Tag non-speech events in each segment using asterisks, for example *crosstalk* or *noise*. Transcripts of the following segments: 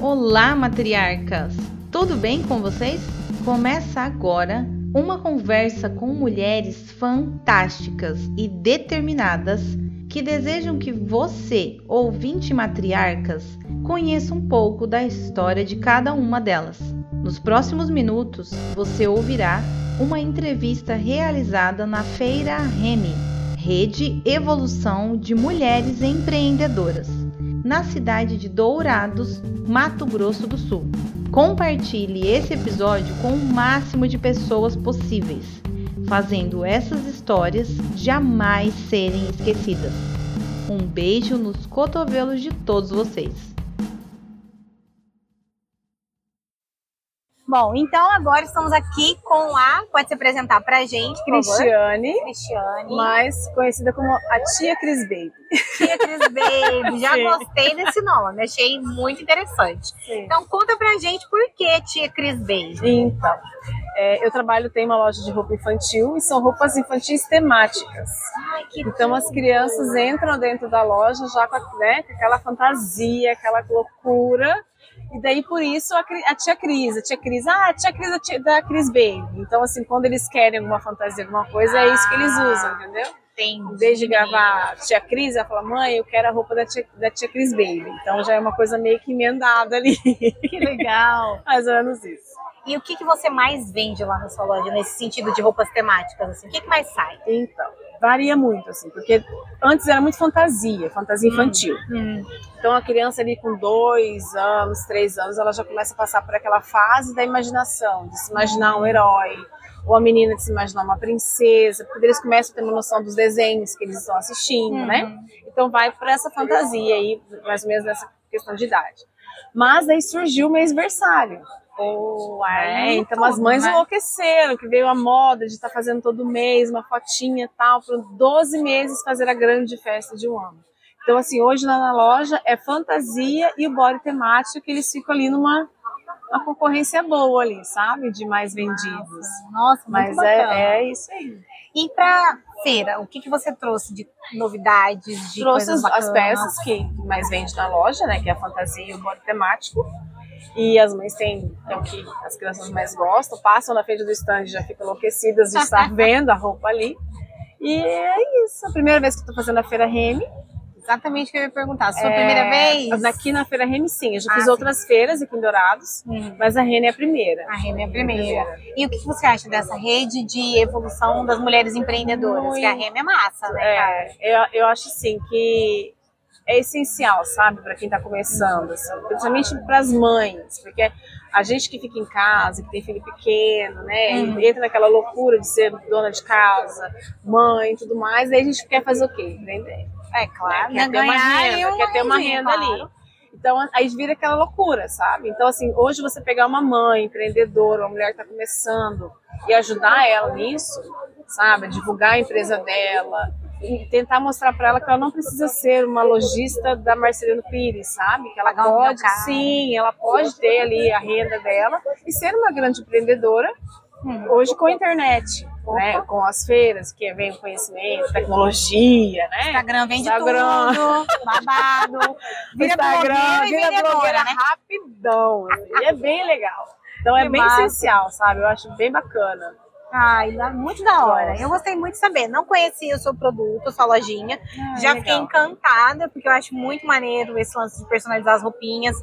Olá, matriarcas! Tudo bem com vocês? Começa agora uma conversa com mulheres fantásticas e determinadas que desejam que você, ouvinte matriarcas, conheça um pouco da história de cada uma delas. Nos próximos minutos, você ouvirá uma entrevista realizada na Feira Reme, Rede Evolução de Mulheres Empreendedoras, na cidade de Dourados, Mato Grosso do Sul. Compartilhe esse episódio com o máximo de pessoas possíveis, fazendo essas histórias jamais serem esquecidas. Um beijo nos cotovelos de todos vocês. Bom, então agora estamos aqui com a. Pode se apresentar pra gente, por favor. Cristiane, Cristiane. mais conhecida como a tia Cris Baby. Tia Cris Baby. Já *laughs* Sim. gostei desse nome, achei muito interessante. Então conta pra gente por que Tia Cris Baby. Então, é, eu trabalho, tenho uma loja de roupa infantil e são roupas infantis temáticas. Ai, que Então as crianças entram dentro da loja já com, a- né, com aquela fantasia, aquela loucura. E daí por isso a, a tia Cris, a tia Cris, ah, a tia Cris da, tia- da Cris Baby. Então assim, quando eles querem alguma fantasia, alguma coisa, é isso que eles usam, entendeu? tem. Em vez de gravar tia Cris, ela fala, mãe, eu quero a roupa da tia, da tia Cris Baby. Então já é uma coisa meio que emendada ali. Que legal. *laughs* Mais ou menos isso. E o que, que você mais vende lá na sua loja, nesse sentido de roupas temáticas? Assim? O que, que mais sai? Então, varia muito, assim, porque antes era muito fantasia, fantasia infantil. Então a criança ali com dois anos, três anos, ela já começa a passar por aquela fase da imaginação, de se imaginar um herói, ou a menina de se imaginar uma princesa, porque eles começam a ter uma noção dos desenhos que eles estão assistindo, né? Então vai por essa fantasia aí, mais ou menos nessa questão de idade. Mas aí surgiu o mês versário. Boa, É, então as mães enlouqueceram, que veio a moda de estar fazendo todo mês uma fotinha e tal, por 12 meses fazer a grande festa de um ano. Então, assim, hoje lá na loja é fantasia e o body temático, que eles ficam ali numa uma concorrência boa ali, sabe? De mais vendidos. Nossa, Mas é, é isso aí. E pra feira, o que, que você trouxe de novidades, de Trouxe as, peças que mais vende na loja, né? Que é a fantasia e o body temático. E as mães têm é o que as crianças mais gostam, passam na frente do stand já ficam enlouquecidas de estar *laughs* vendo a roupa ali. E é isso. A primeira vez que eu tô fazendo a Feira Remy. Exatamente o que eu ia perguntar. Sua é, primeira vez? Aqui na Feira Remy, sim. Eu já Ah, fiz sim. outras feiras aqui em Dourados, Hum. mas a Remy é a primeira. A Remy é a primeira. E o que você acha dessa rede de evolução das mulheres empreendedoras? Muito. Que a Remy é massa, né, cara? É, eu, eu acho assim que é essencial, sabe, para quem está começando, assim, principalmente para as mães, porque a gente que fica em casa, que tem filho pequeno, né, Uhum. entra naquela loucura de ser dona de casa, mãe, e tudo mais, aí a gente quer fazer o quê? Empreender. É claro. Quer ter uma renda, quer ter uma renda ali. claro. Então, aí vira aquela loucura, sabe? Então, assim, hoje você pegar uma mãe empreendedora, uma mulher que está começando e ajudar ela nisso, sabe? Divulgar a empresa dela e tentar mostrar para ela que ela não precisa ser uma lojista da Marcelino Pires, sabe? Que ela pode, sim, ela pode ter ali a renda dela e ser uma grande empreendedora hoje com a internet. Né, com as feiras que vem o conhecimento, tecnologia, né? Instagram vende Instagram. tudo, babado. *laughs* Vira Instagram, blogueira vira vendedora, blogueira né? rapidão. assim, E é bem legal. Então é Que bem massa. essencial, sabe? Eu acho bem bacana. Ai, muito da hora. Gosto. Eu gostei muito de saber. Não conhecia o seu produto, a sua lojinha. Ah, Já legal. fiquei encantada, porque eu acho muito maneiro esse lance de personalizar as roupinhas.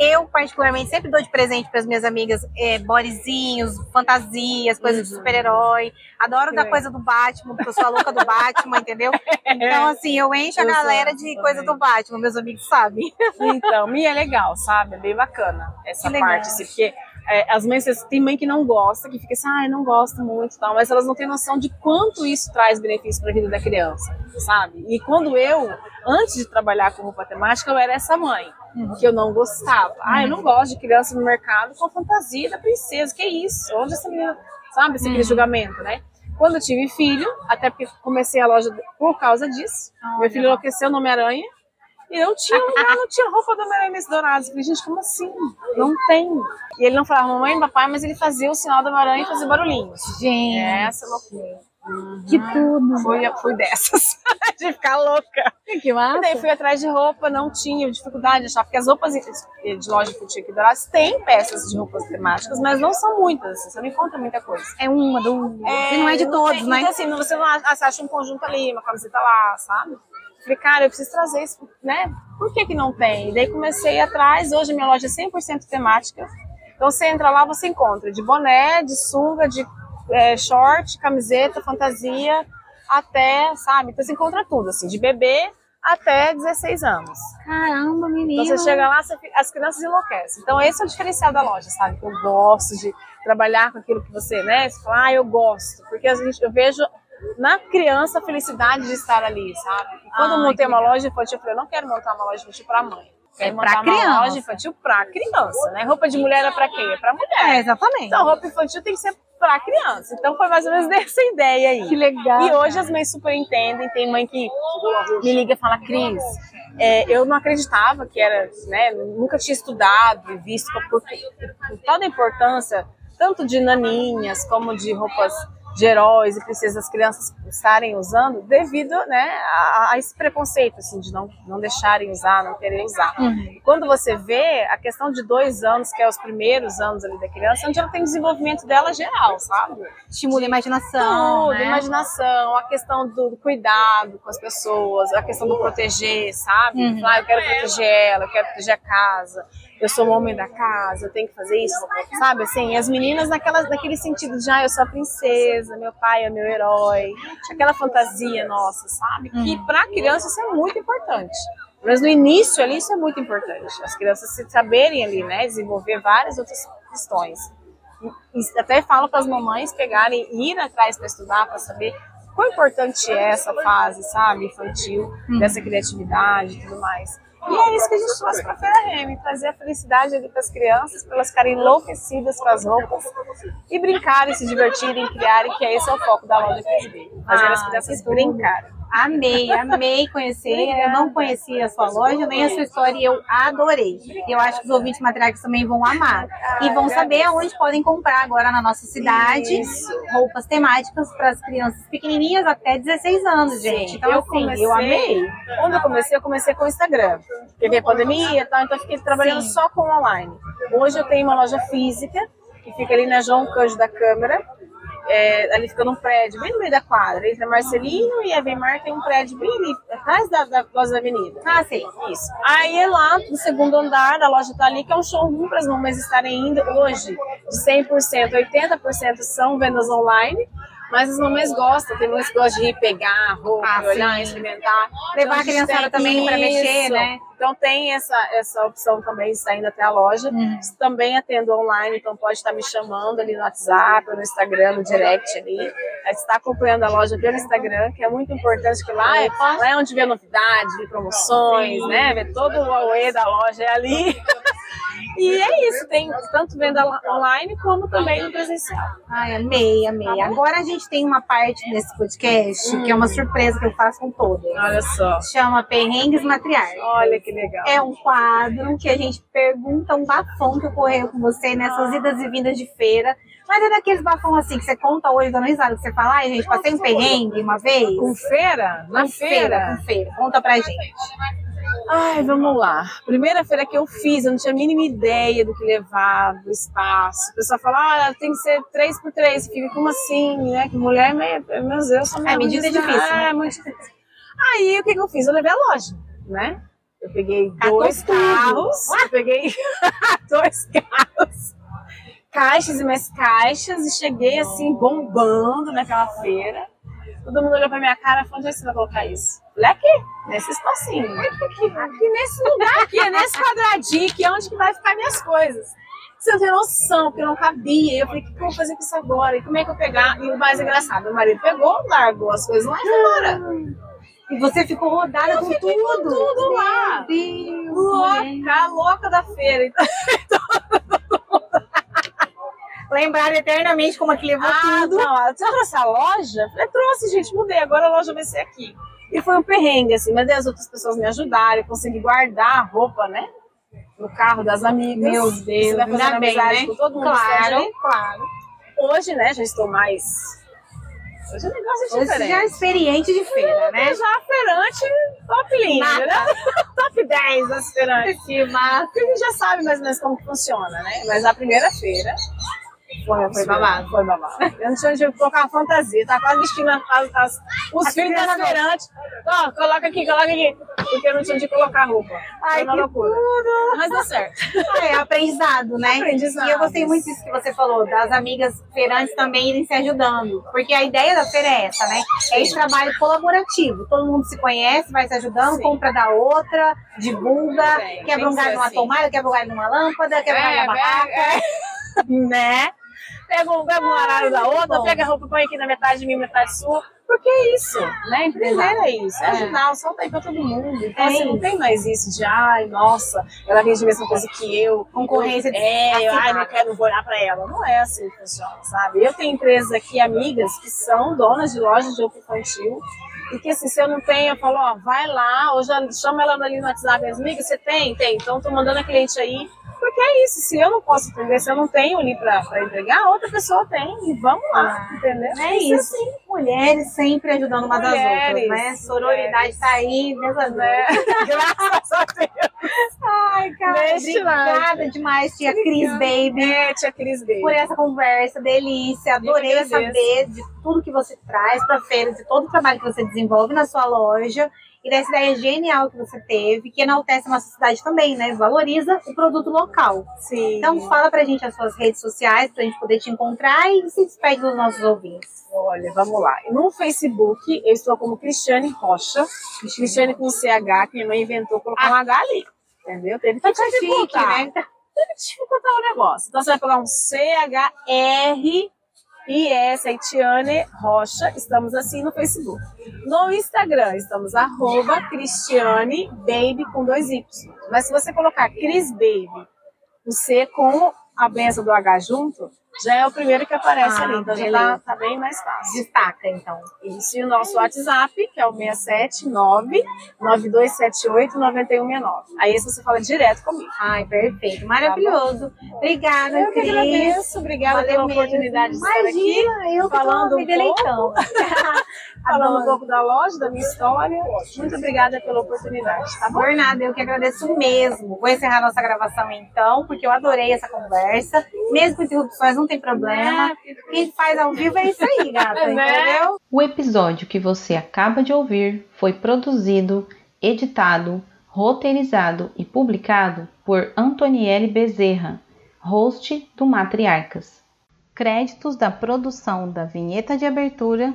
Eu, particularmente, sempre dou de presente para as minhas amigas é, bodyzinhos, fantasias, coisas de Uhum. super-herói. Adoro Que dar legal. coisa do Batman, porque eu sou a louca do Batman, *laughs* entendeu? Então, assim, eu encho a Eu galera sou de também. coisa do Batman, meus amigos sabem. Então, e é legal, sabe? É bem bacana essa Que legal. parte, assim, porque é, as mães, tem mãe que não gosta, que fica assim, ah, eu não gosto muito tal, mas elas não têm noção de quanto isso traz benefício para a vida da criança, sabe? E quando eu, antes de trabalhar com roupa temática, eu era essa mãe, que eu não gostava. Ah, eu não gosto de criança no mercado com a fantasia da princesa, que isso? Onde essa menina, sabe? Esse aquele julgamento, né? Quando eu tive filho, até porque comecei a loja por causa disso, meu filho enlouqueceu no Homem-Aranha, E não tinha lugar, não tinha roupa do Homem-Aranha nesse Dourados. Eu falei, gente, como assim? Não tem. E ele não falava mamãe papai, mas ele fazia o sinal do Homem-Aranha e fazia barulhinhos. Gente. Essa é loucura. Que tudo. Fui, fui dessas, *laughs* de ficar louca. Que massa. E daí fui atrás de roupa, não tinha dificuldade de achar, porque as roupas de loja que eu tinha aqui Dourados tem peças de roupas temáticas, mas não são muitas, assim, você não encontra muita coisa. É uma, duas. e não é de todos, né? Então, assim, você não acha, você acha um conjunto ali, uma camiseta lá, sabe? Falei, cara, eu preciso trazer isso, né? Por que que não tem? E daí comecei atrás, hoje minha loja é 100% temática. Então você entra lá, você encontra de boné, de sunga, de é, short, camiseta, fantasia, até, sabe? Então você encontra tudo, assim, de bebê até 16 anos. Caramba, menina. Então você chega lá, você fica- as crianças enlouquecem. Então esse é o diferencial da loja, sabe? Que eu gosto de trabalhar com aquilo que você, né? Você fala, ah, eu gosto. Porque a gente, eu vejo na criança a felicidade de estar ali, sabe? Quando eu Ai, montei uma legal. loja infantil, eu falei, eu não quero montar uma loja infantil para mãe. É Quero montar criança. uma loja infantil para criança, né? Roupa de mulher é para quem? É para mulher. É, exatamente. Então, roupa infantil tem que ser para criança. Então, foi mais ou menos *laughs* dessa ideia aí. que legal. E hoje as mães super entendem. Tem mãe que me liga e fala, Cris, é, eu não acreditava que era, né? Nunca tinha estudado e visto por, por toda a importância, tanto de naninhas como de roupas de heróis e princesas das crianças estarem usando, devido né, a, a esse preconceito, assim, de não, não deixarem usar, não querer usar. Uhum. Quando você vê a questão de dois anos, que é os primeiros anos ali da criança, onde ela tem desenvolvimento dela geral, sabe? Estimula a imaginação. Tudo, né? imaginação, a questão do cuidado com as pessoas, a questão do proteger, sabe? Uhum. Ah, eu quero proteger ela, eu quero proteger a casa, eu sou o homem da casa, eu tenho que fazer isso, sabe? Assim, as meninas naquela, naquele sentido de, ah, eu sou a princesa, meu pai é meu herói, aquela fantasia nossa, sabe? Que pra criança isso é muito importante. Mas no início ali isso é muito importante. As crianças se saberem ali, né, desenvolver várias outras questões. E- até falo para as mamães pegarem e ir atrás para estudar, para saber quão importante é essa fase, sabe, infantil, dessa criatividade e tudo mais. E é isso que a gente trouxe para a Feira Remy, trazer a felicidade ali para as crianças, para elas ficarem enlouquecidas com as roupas e brincarem, se divertirem, criarem, que esse é o foco da loja Cresby. Fazer Ah, as crianças que brincarem. Amei, amei conhecer. Eu não conhecia a sua loja, nem a sua história, e eu adorei. Eu acho que os ouvintes matriarcas também vão amar. E vão saber aonde podem comprar agora na nossa cidade Isso. roupas temáticas para as crianças pequenininhas até 16 anos, gente. Então, eu assim, comecei, eu amei. Quando eu comecei, eu comecei com o Instagram. Porque veio a pandemia e tal, então eu fiquei trabalhando Sim. só com online. Hoje eu tenho uma loja física, que fica ali na João Canjo da Câmara. É, ali fica num prédio, bem no meio da quadra. Entre a Marcelino e a Weimar tem um prédio bem ali, atrás da, da loja da avenida. Ah, sim. Isso. Aí é lá, no segundo andar, a loja tá ali, que é um showroom para as mamães estarem indo hoje. De 100%, 80% são vendas online. Mas as mamães gostam, tem mães que gostam de ir pegar a roupa, Ah, olhar, sim. experimentar. Levar a gente criançada também pra mexer, né? Então tem essa, essa opção também de estar indo até a loja. Uhum. Também atendo online, então pode estar me chamando ali no WhatsApp, no Instagram, no direct ali. Está acompanhando a loja pelo Instagram, que é muito importante, que lá é, lá é onde vê novidades, vê promoções, né? Vê todo o Aue da loja é ali. *laughs* E é isso, tem tanto venda online como também no presencial. Ai, amei, amei. Agora a gente tem uma parte nesse podcast que é uma surpresa que eu faço com todas. Olha só. Chama Perrengues Matriarcas. Olha que legal. É um quadro que a gente pergunta um bafão que ocorreu com você nessas idas e vindas de feira. Mas é daqueles bafão assim que você conta hoje dando risada, que você fala, ai gente, passei um perrengue uma vez. Com feira? Na Com feira? Com feira. Conta pra gente. Ai, vamos lá. Primeira feira que eu fiz, eu não tinha a mínima ideia do que levar, do espaço. O pessoal fala, ah, tem que ser 3 por 3 Fica como assim, né? Que mulher, meio, meu Deus, só É, medida é difícil, É, né? muito difícil. Aí, o que, que eu fiz? Eu levei a loja, né? Eu peguei Catou dois carros, eu peguei *laughs* dois carros, caixas e mais caixas, e cheguei assim, bombando naquela feira. Todo mundo olhou pra minha cara e falou, onde é que você vai colocar isso? Falei, aqui, nesse espacinho. Aqui, aqui nesse lugar aqui, nesse quadradinho aqui, é onde que vai ficar minhas coisas. Você não tem noção, porque não cabia. Eu falei, o que que eu vou fazer com isso agora? E como é que eu pegar? E o mais engraçado, o marido pegou, largou as coisas lá e embora. E você ficou rodada Eu com tudo. com tudo lá. Meu Deus. Louca, louca da feira. Então, *laughs* Lembraram eternamente como é que levou ah, tudo. não, você trouxe a loja? Eu falei, trouxe, gente, mudei. Agora a loja vai ser aqui. E foi um perrengue, assim, mas as outras pessoas me ajudaram, eu consegui guardar a roupa, né? No carro das amigas. Meu Deus, Você vai fazer bem, né? com todo mundo. Claro, claro. Hoje, né, já estou mais. Hoje o negócio é Hoje diferente. já é experiente de feira, né? Já a feirante top linha, Nada. né? *laughs* top 10 das feirantes. Que massa. Porque a gente já sabe mais ou menos como funciona, né? Mas a primeira feira foi, Foi babado. Foi babado. Eu não tinha onde colocar uma fantasia, tá quase vestindo as, as- os filhos das crianças. feirantes. Ó, coloca aqui, coloca aqui. Porque eu não tinha onde colocar roupa. Ai, que loucura. Mas deu certo. É aprendizado, né? Aprendizado. E eu gostei muito disso que você falou, das amigas feirantes também irem se ajudando. Porque a ideia da feira é essa, né? É esse trabalho colaborativo. Todo mundo se conhece, vai se ajudando, Sim. compra da outra, divulga, quebra um galho numa assim. tomada, quebra um galho numa lâmpada, quebra um galho É, na barraca. é, né? Pega um, pega um horário da outra, pega a roupa, põe aqui na metade minha, metade sua. Porque é isso, né? Empreender é isso, é ajudar, o sol tá aí pra todo mundo. Então, É assim, não tem mais isso de, ai, nossa, ela vende a mesma coisa que eu. Concorrência É, eu, ai, não quero, vou olhar pra ela. Não é assim que funciona, sabe? Eu tenho empresas aqui, amigas, que são donas de lojas de roupa infantil. E que assim, se eu não tenho, eu falo, ó, vai lá, ou já chama ela ali no WhatsApp, amiga, você tem? Tem, então tô mandando a cliente aí. Porque é isso, se eu não posso entender, se eu não tenho ali pra entregar, outra pessoa tem. E vamos lá, entendeu? É isso. Mulheres sempre ajudando umas às Mulheres, outras, né? Sororidade mulheres. tá aí, Deus. Né? *laughs* Graças a Deus. Ai, cara, lá. obrigada demais, tia Cris Baby. É, tia Cris Baby. por essa conversa, delícia. Adorei saber de tudo que você traz para a feira, de todo o trabalho que você desenvolve na sua loja e dessa ideia genial que você teve, que enaltece a nossa cidade também, né? Valoriza o produto local. Sim. Então fala pra gente as suas redes sociais pra gente poder te encontrar e se despede dos nossos ouvintes. Olha, vamos lá. No Facebook, eu estou como Cristiane Rocha. Cristiane com CH, que minha mãe inventou colocar um H ali. Entendeu? Teve que dificultar. né? Teve que dificultar o negócio. Então você vai pegar um C-H-R e essa é Tiane Rocha. Estamos assim no Facebook. No Instagram, estamos arroba Cristiane Baby com dois Y. Mas se você colocar Cris Baby, o C com a benção do H junto, já é o primeiro que aparece Ah, ali. Então já beleza. tá, tá bem mais fácil. Destaca, então. Isso, e o nosso WhatsApp, que é o 679-9278-9169. Aí esse você fala direto comigo. Ai, perfeito. Maravilhoso. Obrigada, Tá Eu que Cris. agradeço, obrigada Valeu pela mesmo. oportunidade de estar aqui. Imagina, eu que falando tô um me deleitando. *laughs* falando um pouco da loja, da minha história. Muito obrigada pela oportunidade, tá bom? Por nada, eu que agradeço mesmo. Vou encerrar nossa gravação então, porque eu adorei essa conversa. Mesmo com interrupções, não tem problema. Quem faz ao vivo é isso aí, gata, *laughs* Né? entendeu? O episódio que você acaba de ouvir foi produzido, editado, roteirizado e publicado por Antoniele Bezerra, host do Matriarcas. Créditos da produção da vinheta de abertura